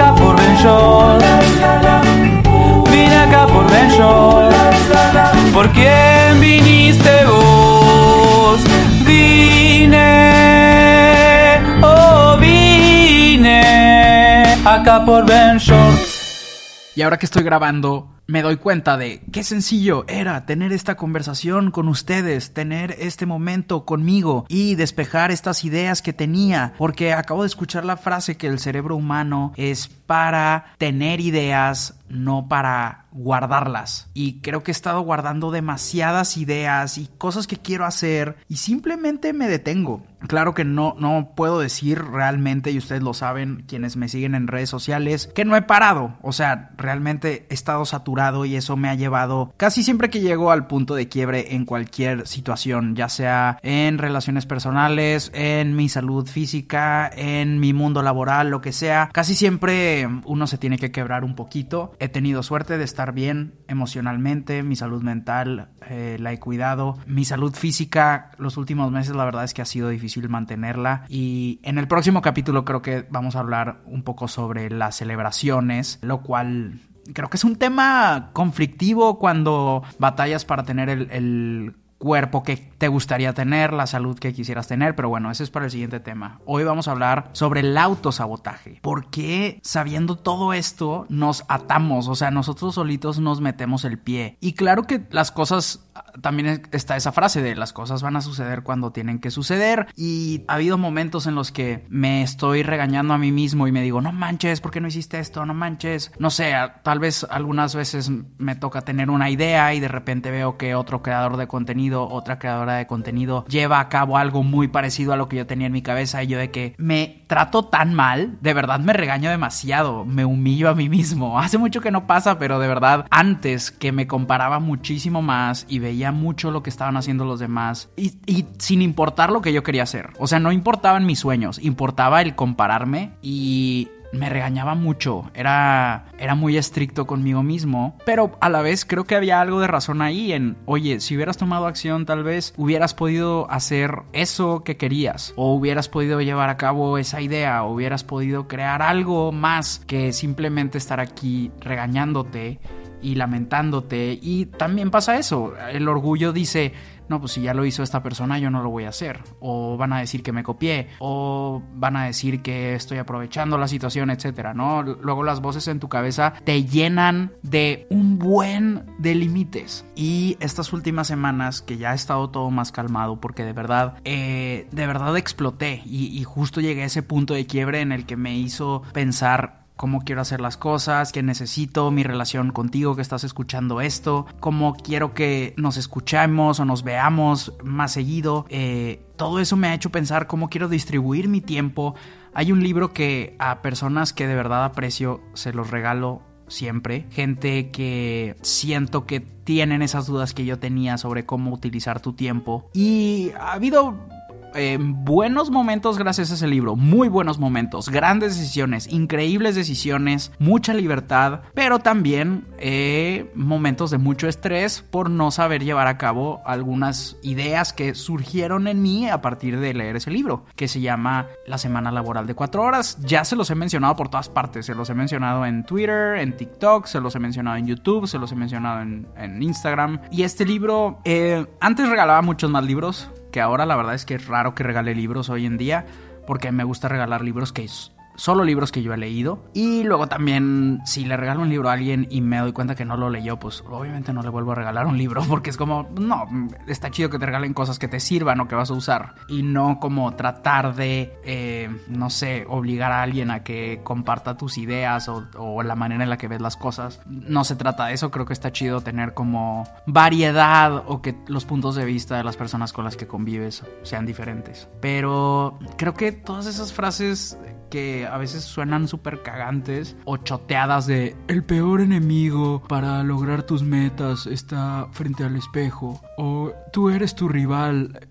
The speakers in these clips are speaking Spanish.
Acá por Ben Short. Vine acá por Ben Short. ¿Por quién viniste vos? Vine, oh vine acá por Ben Shorts. Y ahora que estoy grabando, me doy cuenta de qué sencillo era tener esta conversación con ustedes, tener este momento conmigo y despejar estas ideas que tenía, porque acabo de escuchar la frase que el cerebro humano es para tener ideas, no para guardarlas. Y creo que he estado guardando demasiadas ideas y cosas que quiero hacer y simplemente me detengo. Claro que no, no puedo decir realmente, y ustedes lo saben, quienes me siguen en redes sociales, que no he parado. O sea, realmente he estado saturado y eso me ha llevado casi siempre que llego al punto de quiebre en cualquier situación, ya sea en relaciones personales, en mi salud física, en mi mundo laboral, lo que sea. Casi siempre uno se tiene que quebrar un poquito. He tenido suerte de estar bien emocionalmente, mi salud mental eh, la he cuidado, mi salud física los últimos meses la verdad es que ha sido difícil mantenerla y en el próximo capítulo creo que vamos a hablar un poco sobre las celebraciones, lo cual creo que es un tema conflictivo cuando batallas para tener el, cuerpo que te gustaría tener, la salud que quisieras tener, pero bueno, ese es para el siguiente tema. Hoy vamos a hablar sobre el autosabotaje. ¿Por qué sabiendo todo esto nos atamos? O sea, nosotros solitos nos metemos el pie. Y claro que las cosas, también está esa frase de las cosas van a suceder cuando tienen que suceder. Y ha habido momentos en los que me estoy regañando a mí mismo y me digo, no manches, ¿por qué no hiciste esto? No manches. No sé, tal vez algunas veces me toca tener una idea y de repente veo que otro creador de contenido otra creadora de contenido, lleva a cabo algo muy parecido a lo que yo tenía en mi cabeza y yo de que me trato tan mal, de verdad me regaño demasiado, me humillo a mí mismo. Hace mucho que no pasa, pero de verdad antes que me comparaba muchísimo más y veía mucho lo que estaban haciendo los demás y sin importar lo que yo quería hacer. O sea, no importaban mis sueños, importaba el compararme y me regañaba mucho, era, era muy estricto conmigo mismo, pero a la vez creo que había algo de razón ahí en, oye, si hubieras tomado acción tal vez hubieras podido hacer eso que querías, o hubieras podido llevar a cabo esa idea, o hubieras podido crear algo más que simplemente estar aquí regañándote y lamentándote. Y también pasa eso, el orgullo dice, no, pues si ya lo hizo esta persona, yo no lo voy a hacer. O van a decir que me copié, o van a decir que estoy aprovechando la situación, etcétera, ¿no? Luego las voces en tu cabeza te llenan de un buen de límites. Y estas últimas semanas que ya ha estado todo más calmado, porque de verdad, eh, de verdad exploté y, y justo llegué a ese punto de quiebre en el que me hizo pensar cómo quiero hacer las cosas, qué necesito, mi relación contigo que estás escuchando esto, cómo quiero que nos escuchemos o nos veamos más seguido. Eh, todo eso me ha hecho pensar cómo quiero distribuir mi tiempo. Hay un libro que a personas que de verdad aprecio se los regalo siempre. Gente que siento que tienen esas dudas que yo tenía sobre cómo utilizar tu tiempo. Y ha habido eh, buenos momentos gracias a ese libro, muy buenos momentos, grandes decisiones, increíbles decisiones, mucha libertad, pero también eh, momentos de mucho estrés por no saber llevar a cabo algunas ideas que surgieron en mí a partir de leer ese libro, que se llama La Semana Laboral de Cuatro Horas. Ya se los he mencionado por todas partes, se los he mencionado en Twitter, en TikTok, se los he mencionado en YouTube, se los he mencionado en, Instagram. Y este libro, eh, antes regalaba muchos más libros, que ahora la verdad es que es raro que regale libros hoy en día, porque me gusta regalar libros que solo libros que yo he leído. Y luego también, si le regalo un libro a alguien y me doy cuenta que no lo leyó, pues obviamente no le vuelvo a regalar un libro porque es como, no, está chido que te regalen cosas que te sirvan o que vas a usar. Y no como tratar de, eh, no sé, obligar a alguien a que comparta tus ideas o, o la manera en la que ves las cosas. No se trata de eso, creo que está chido tener como variedad o que los puntos de vista de las personas con las que convives sean diferentes. Pero creo que todas esas frases que a veces suenan súper cagantes o choteadas de el peor enemigo para lograr tus metas está frente al espejo o tú eres tu rival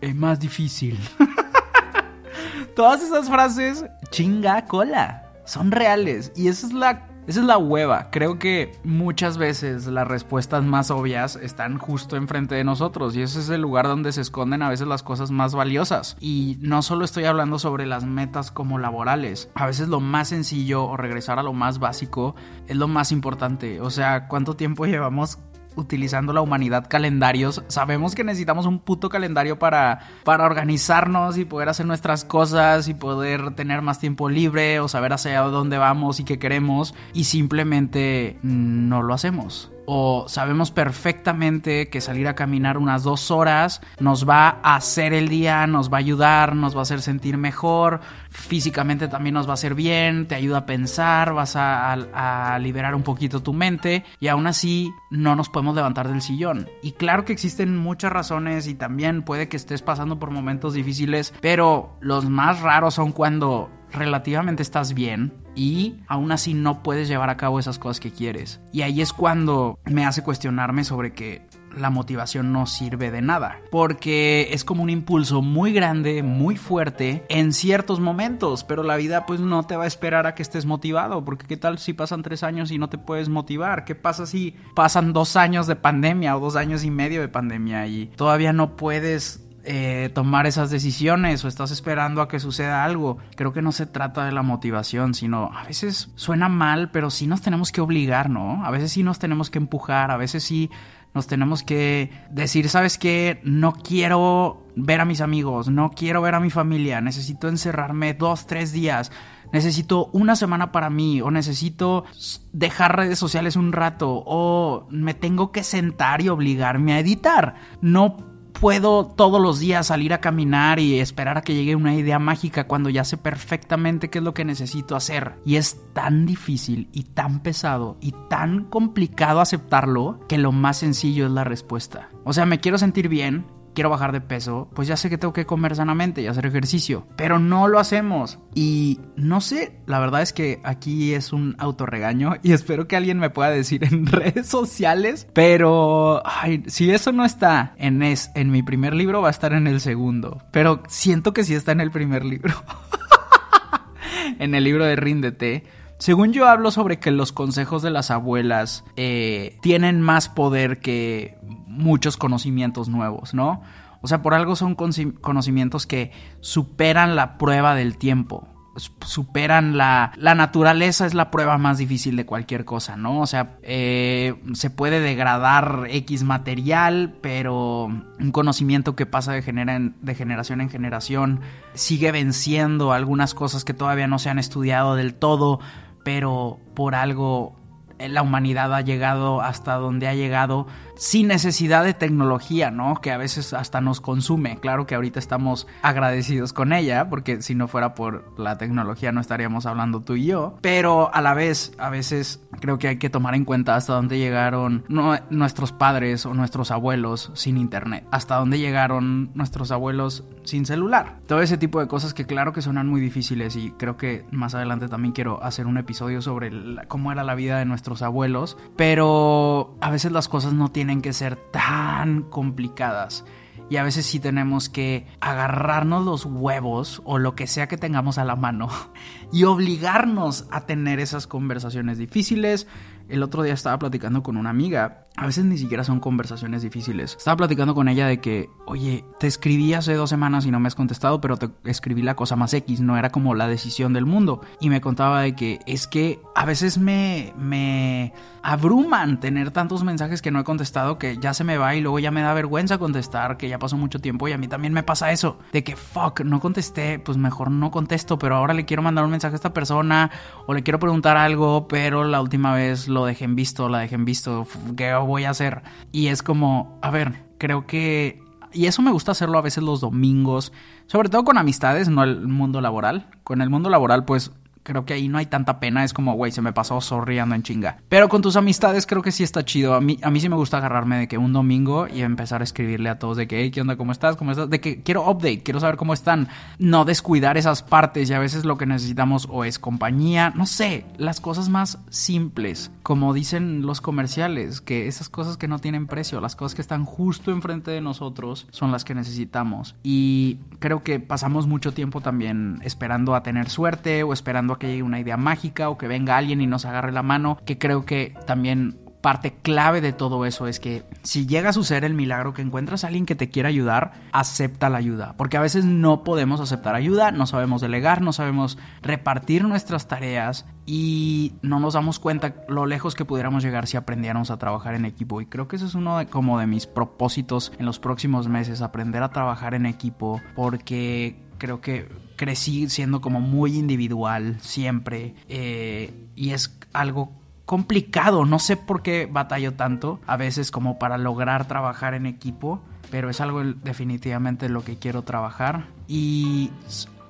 eh, más difícil. Todas esas frases chinga cola son reales y esa es la esa es la hueva. Creo que muchas veces las respuestas más obvias están justo enfrente de nosotros y ese es el lugar donde se esconden a veces las cosas más valiosas. Y no solo estoy hablando sobre las metas como laborales. A veces lo más sencillo o regresar a lo más básico es lo más importante. O sea, ¿cuánto tiempo llevamos utilizando la humanidad calendarios. Sabemos que necesitamos un puto calendario para, para organizarnos y poder hacer nuestras cosas y poder tener más tiempo libre o saber hacia dónde vamos y qué queremos y simplemente no lo hacemos o sabemos perfectamente que salir a caminar unas dos horas nos va a hacer el día, nos va a ayudar, nos va a hacer sentir mejor, físicamente también nos va a hacer bien, te ayuda a pensar, vas a, a, a liberar un poquito tu mente y aún así no nos podemos levantar del sillón. Y claro que existen muchas razones y también puede que estés pasando por momentos difíciles, pero los más raros son cuando relativamente estás bien y aún así no puedes llevar a cabo esas cosas que quieres. Y ahí es cuando me hace cuestionarme sobre que la motivación no sirve de nada, porque es como un impulso muy grande, muy fuerte en ciertos momentos, pero la vida pues no te va a esperar a que estés motivado, porque qué tal si pasan tres años y no te puedes motivar, qué pasa si pasan dos años de pandemia o dos años y medio de pandemia y todavía no puedes eh, tomar esas decisiones o estás esperando a que suceda algo. Creo que no se trata de la motivación, sino a veces suena mal, pero sí nos tenemos que obligar, ¿no? A veces sí nos tenemos que empujar, a veces sí nos tenemos que decir, ¿sabes qué? No quiero ver a mis amigos, no quiero ver a mi familia, necesito encerrarme dos, tres días. Necesito una semana para mí o necesito dejar redes sociales un rato o me tengo que sentar y obligarme a editar. No puedo todos los días salir a caminar y esperar a que llegue una idea mágica cuando ya sé perfectamente qué es lo que necesito hacer. Y es tan difícil y tan pesado y tan complicado aceptarlo que lo más sencillo es la respuesta. O sea, me quiero sentir bien, quiero bajar de peso, pues ya sé que tengo que comer sanamente y hacer ejercicio, pero no lo hacemos. Y no sé, la verdad es que aquí es un autorregaño y espero que alguien me pueda decir en redes sociales, pero ay, si eso no está en, es, en mi primer libro, va a estar en el segundo, pero siento que sí está en el primer libro. en el libro de Ríndete. Según yo hablo sobre que los consejos de las abuelas eh, tienen más poder que muchos conocimientos nuevos, ¿no? O sea, por algo son conocimientos que superan la prueba del tiempo superan la, la naturaleza es la prueba más difícil de cualquier cosa, ¿no? O sea, eh, se puede degradar X material, pero un conocimiento que pasa de, de generación en generación sigue venciendo algunas cosas que todavía no se han estudiado del todo, pero por algo la humanidad ha llegado hasta donde ha llegado sin necesidad de tecnología, ¿no? Que a veces hasta nos consume. Claro que ahorita estamos agradecidos con ella, porque si no fuera por la tecnología no estaríamos hablando tú y yo. Pero a la vez, a veces creo que hay que tomar en cuenta hasta dónde llegaron nuestros padres o nuestros abuelos sin internet. Hasta dónde llegaron nuestros abuelos sin celular. Todo ese tipo de cosas que claro que suenan muy difíciles y creo que más adelante también quiero hacer un episodio sobre cómo era la vida de nuestros abuelos. Pero a veces las cosas no tienen tienen que ser tan complicadas. Y a veces sí tenemos que agarrarnos los huevos o lo que sea que tengamos a la mano y obligarnos a tener esas conversaciones difíciles. El otro día estaba platicando con una amiga a veces ni siquiera son conversaciones difíciles. Estaba platicando con ella de que, oye, te escribí hace dos semanas y no me has contestado, pero te escribí la cosa más X, no era como la decisión del mundo. Y me contaba de que es que a veces me, me abruman tener tantos mensajes que no he contestado que ya se me va y luego ya me da vergüenza contestar, que ya pasó mucho tiempo y a mí también me pasa eso, de que fuck, no contesté, pues mejor no contesto, pero ahora le quiero mandar un mensaje a esta persona o le quiero preguntar algo, pero la última vez lo dejé en visto, la dejé en visto, ¿qué voy a hacer? Y es como, a ver, creo que y eso me gusta hacerlo a veces los domingos, sobre todo con amistades, no el mundo laboral. Con el mundo laboral, pues creo que ahí no hay tanta pena. Es como, güey, se me pasó sorriendo en chinga. Pero con tus amistades creo que sí está chido. A mí, a mí sí me gusta agarrarme de que un domingo y empezar a escribirle a todos de que, hey, ¿qué onda? ¿Cómo estás? ¿Cómo estás? De que quiero update, quiero saber cómo están. No descuidar esas partes y a veces lo que necesitamos o es compañía, no sé, las cosas más simples. Como dicen los comerciales, que esas cosas que no tienen precio, las cosas que están justo enfrente de nosotros son las que necesitamos. Y creo que pasamos mucho tiempo también esperando a tener suerte o esperando que llegue una idea mágica o que venga alguien y nos agarre la mano, que creo que también parte clave de todo eso es que si llega a suceder el milagro que encuentras a alguien que te quiera ayudar, acepta la ayuda. Porque a veces no podemos aceptar ayuda, no sabemos delegar, no sabemos repartir nuestras tareas y no nos damos cuenta lo lejos que pudiéramos llegar si aprendiéramos a trabajar en equipo. Y creo que eso es uno de, como de mis propósitos en los próximos meses, aprender a trabajar en equipo porque creo que crecí siendo como muy individual siempre eh, y es algo complicado, no sé por qué batallo tanto a veces como para lograr trabajar en equipo, pero es algo definitivamente lo que quiero trabajar. Y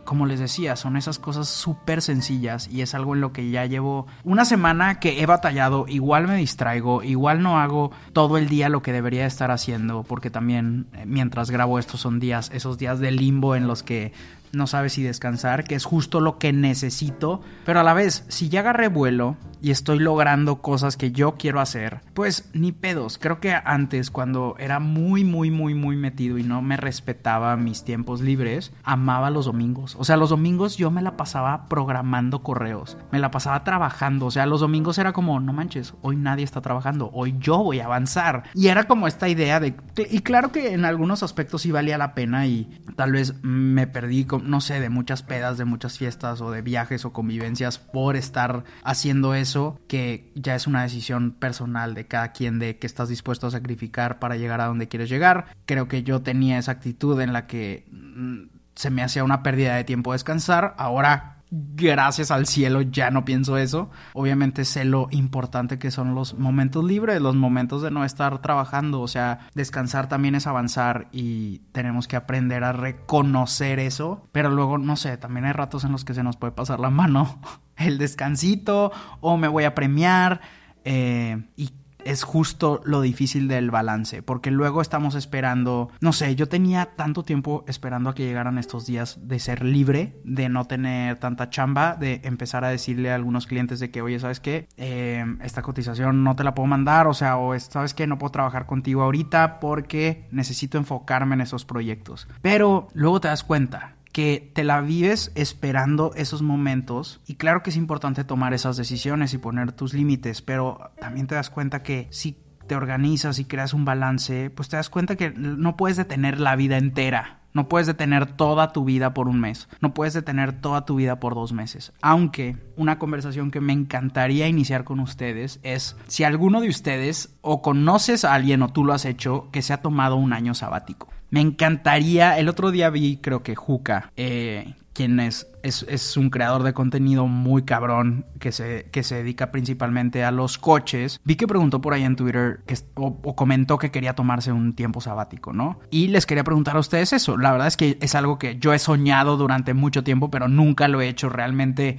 como les decía, son esas cosas súper sencillas y es algo en lo que ya llevo una semana que he batallado, igual me distraigo, igual no hago todo el día lo que debería estar haciendo, porque también eh, mientras grabo estos son días, esos días de limbo en los que no sabes si descansar, que es justo lo que necesito, pero a la vez, si ya agarré vuelo y estoy logrando cosas que yo quiero hacer, pues ni pedos. Creo que antes, cuando era muy, muy, muy, muy metido y no me respetaba mis tiempos libres, amaba los domingos. O sea, los domingos yo me la pasaba programando correos, me la pasaba trabajando. O sea, los domingos era como, no manches, hoy nadie está trabajando, hoy yo voy a avanzar. Y era como esta idea de, y claro que en algunos aspectos sí valía la pena y tal vez me perdí no sé, de muchas pedas, de muchas fiestas o de viajes o convivencias por estar haciendo eso, que ya es una decisión personal de cada quien de que estás dispuesto a sacrificar para llegar a donde quieres llegar. Creo que yo tenía esa actitud en la que mm, se me hacía una pérdida de tiempo descansar. Ahora gracias al cielo ya no pienso eso. Obviamente sé lo importante que son los momentos libres, los momentos de no estar trabajando, o sea, descansar también es avanzar y tenemos que aprender a reconocer eso, pero luego, no sé, también hay ratos en los que se nos puede pasar la mano el descansito o me voy a premiar eh, y es justo lo difícil del balance, porque luego estamos esperando, no sé, yo tenía tanto tiempo esperando a que llegaran estos días de ser libre, de no tener tanta chamba, de empezar a decirle a algunos clientes de que, oye, ¿sabes qué? Eh, esta cotización no te la puedo mandar, o sea, o ¿sabes qué? No puedo trabajar contigo ahorita porque necesito enfocarme en esos proyectos. Pero luego te das cuenta que te la vives esperando esos momentos y claro que es importante tomar esas decisiones y poner tus límites, pero también te das cuenta que si te organizas y creas un balance, pues te das cuenta que no puedes detener la vida entera. No puedes detener toda tu vida por un mes. No puedes detener toda tu vida por dos meses. Aunque una conversación que me encantaría iniciar con ustedes es si alguno de ustedes o conoces a alguien o tú lo has hecho que se ha tomado un año sabático. Me encantaría, el otro día vi creo que Juca, eh, quien es, es, un creador de contenido muy cabrón que se, que se dedica principalmente a los coches. Vi que preguntó por ahí en Twitter que, o, comentó que quería tomarse un tiempo sabático, ¿no? Y les quería preguntar a ustedes eso. La verdad es que es algo que yo he soñado durante mucho tiempo, pero nunca lo he hecho. Realmente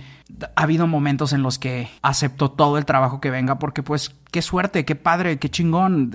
ha habido momentos en los que acepto todo el trabajo que venga porque pues qué suerte, qué padre, qué chingón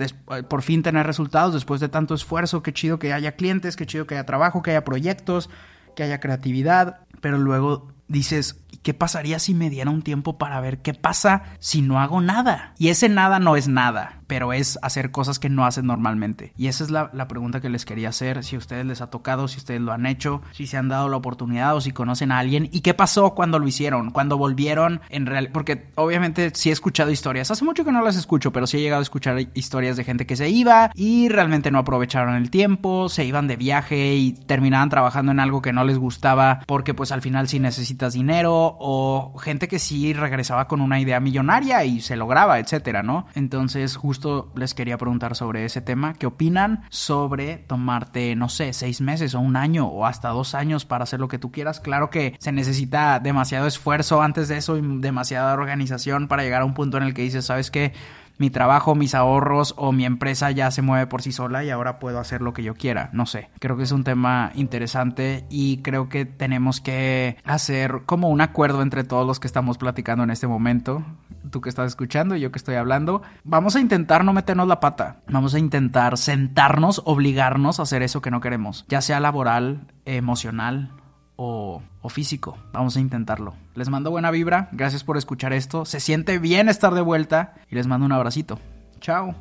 por fin tener resultados después de tanto esfuerzo, qué chido que haya clientes, qué chido que haya trabajo, que haya proyectos que haya creatividad, pero luego dices, ¿Qué pasaría si me diera un tiempo para ver qué pasa si no hago nada? Y ese nada no es nada, pero es hacer cosas que no hacen normalmente. Y esa es la, la, pregunta que les quería hacer, si a ustedes les ha tocado, si ustedes lo han hecho, si se han dado la oportunidad o si conocen a alguien. ¿Y qué pasó cuando lo hicieron? Cuando volvieron en real... Porque obviamente sí he escuchado historias, hace mucho que no las escucho, pero sí he llegado a escuchar historias de gente que se iba y realmente no aprovecharon el tiempo, se iban de viaje y terminaban trabajando en algo que no les gustaba porque pues al final sí necesitas dinero o gente que sí regresaba con una idea millonaria y se lograba, etcétera, ¿no? Entonces justo les quería preguntar sobre ese tema, ¿qué opinan sobre tomarte, no sé, seis meses o un año o hasta dos años para hacer lo que tú quieras? Claro que se necesita demasiado esfuerzo antes de eso y demasiada organización para llegar a un punto en el que dices, ¿sabes qué? Mi trabajo, mis ahorros o mi empresa ya se mueve por sí sola y ahora puedo hacer lo que yo quiera. No sé, creo que es un tema interesante y creo que tenemos que hacer como un acuerdo entre todos los que estamos platicando en este momento. Tú que estás escuchando y yo que estoy hablando, vamos a intentar no meternos la pata. Vamos a intentar sentarnos, obligarnos a hacer eso que no queremos, ya sea laboral, emocional o, físico. Vamos a intentarlo. Les mando buena vibra. Gracias por escuchar esto. Se siente bien estar de vuelta y les mando un abracito. Chao.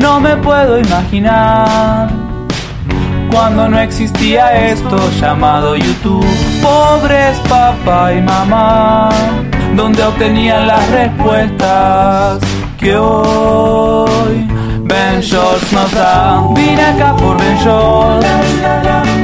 No me puedo imaginar cuando no existía esto llamado YouTube. Pobres papá y mamá, donde obtenían las respuestas que hoy Ben Shorts nos da. Vine acá por Ben Shorts.